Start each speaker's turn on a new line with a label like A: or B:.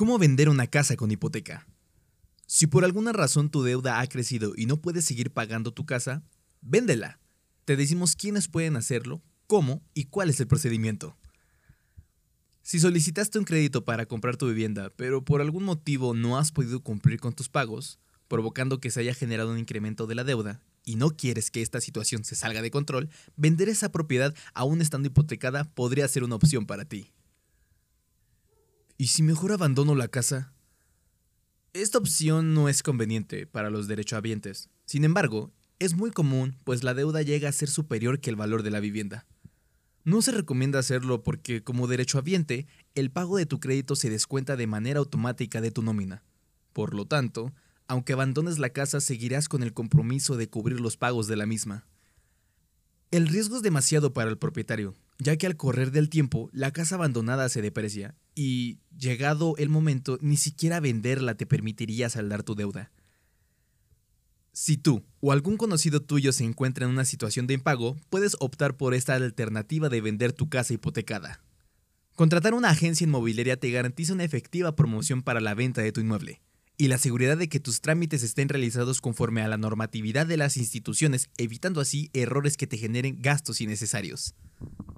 A: ¿Cómo vender una casa con hipoteca? Si por alguna razón tu deuda ha crecido y no puedes seguir pagando tu casa, véndela. Te decimos quiénes pueden hacerlo, cómo y cuál es el procedimiento. Si solicitaste un crédito para comprar tu vivienda, pero por algún motivo no has podido cumplir con tus pagos, provocando que se haya generado un incremento de la deuda, y no quieres que esta situación se salga de control, vender esa propiedad aún estando hipotecada podría ser una opción para ti. ¿Y si mejor abandono la casa? Esta opción no es conveniente para los derechohabientes. Sin embargo, es muy común, pues la deuda llega a ser superior que el valor de la vivienda. No se recomienda hacerlo porque como derechohabiente, el pago de tu crédito se descuenta de manera automática de tu nómina. Por lo tanto, aunque abandones la casa, seguirás con el compromiso de cubrir los pagos de la misma. El riesgo es demasiado para el propietario, ya que al correr del tiempo la casa abandonada se deprecia y, llegado el momento, ni siquiera venderla te permitiría saldar tu deuda. Si tú o algún conocido tuyo se encuentra en una situación de impago, puedes optar por esta alternativa de vender tu casa hipotecada. Contratar una agencia inmobiliaria te garantiza una efectiva promoción para la venta de tu inmueble y la seguridad de que tus trámites estén realizados conforme a la normatividad de las instituciones, evitando así errores que te generen gastos innecesarios.